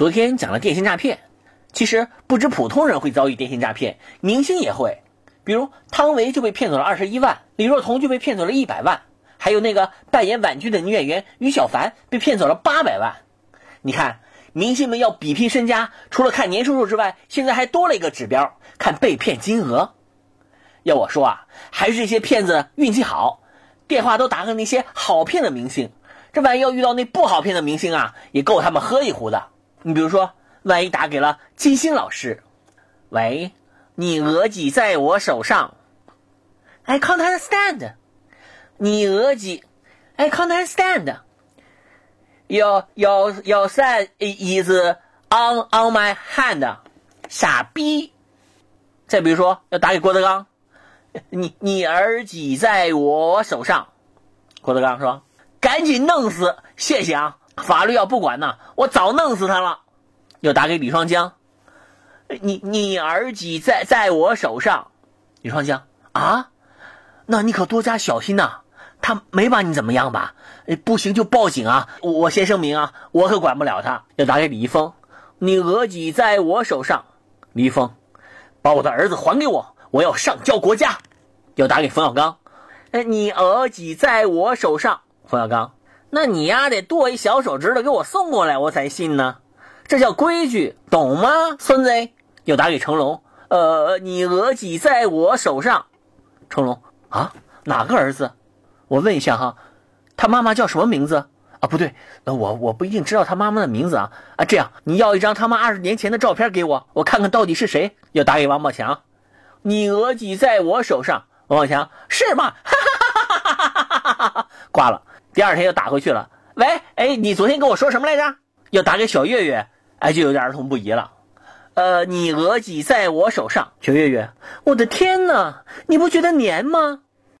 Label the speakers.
Speaker 1: 昨天讲了电信诈骗，其实不止普通人会遭遇电信诈骗，明星也会。比如汤唯就被骗走了二十一万，李若彤就被骗走了一百万，还有那个扮演婉君的女演员于小凡被骗走了八百万。你看，明星们要比拼身家，除了看年收入之外，现在还多了一个指标，看被骗金额。要我说啊，还是这些骗子运气好，电话都打给那些好骗的明星。这万一要遇到那不好骗的明星啊，也够他们喝一壶的。你比如说，万一打给了金星老师，喂，你额几在我手上？I can't understand。你额几？I can't understand。Your your your son is on on my hand。傻逼。再比如说，要打给郭德纲，你你儿几在我手上？郭德纲说。赶紧弄死！谢谢啊，法律要不管呢，我早弄死他了。又打给李双江，你你儿几在在我手上？李双江啊，那你可多加小心呐，他没把你怎么样吧？不行就报警啊！我先声明啊，我可管不了他。要打给李易峰，你额几在我手上？李易峰，把我的儿子还给我，我要上交国家。要打给冯小刚，哎，你额几在我手上？冯小刚，那你丫得剁一小手指头给我送过来我才信呢。这叫规矩懂吗孙子？又打给成龙呃你额几在我手上。成龙啊哪个儿子？我问一下哈他妈妈叫什么名字？啊不对我我不一定知道他妈妈的名字啊。啊这样你要一张他妈二十年前的照片给我我看看到底是谁？要打给王宝强。你额几在我手上。王宝强是吗？哈哈哈哈哈哈哈哈哈哈哈挂了第二天又打回去了，喂，哎，你昨天跟我说什么来着？要打给小月月，哎，就有点儿童不宜了。呃，你额几在我手上？小月月，我的天哪，你不觉得黏吗？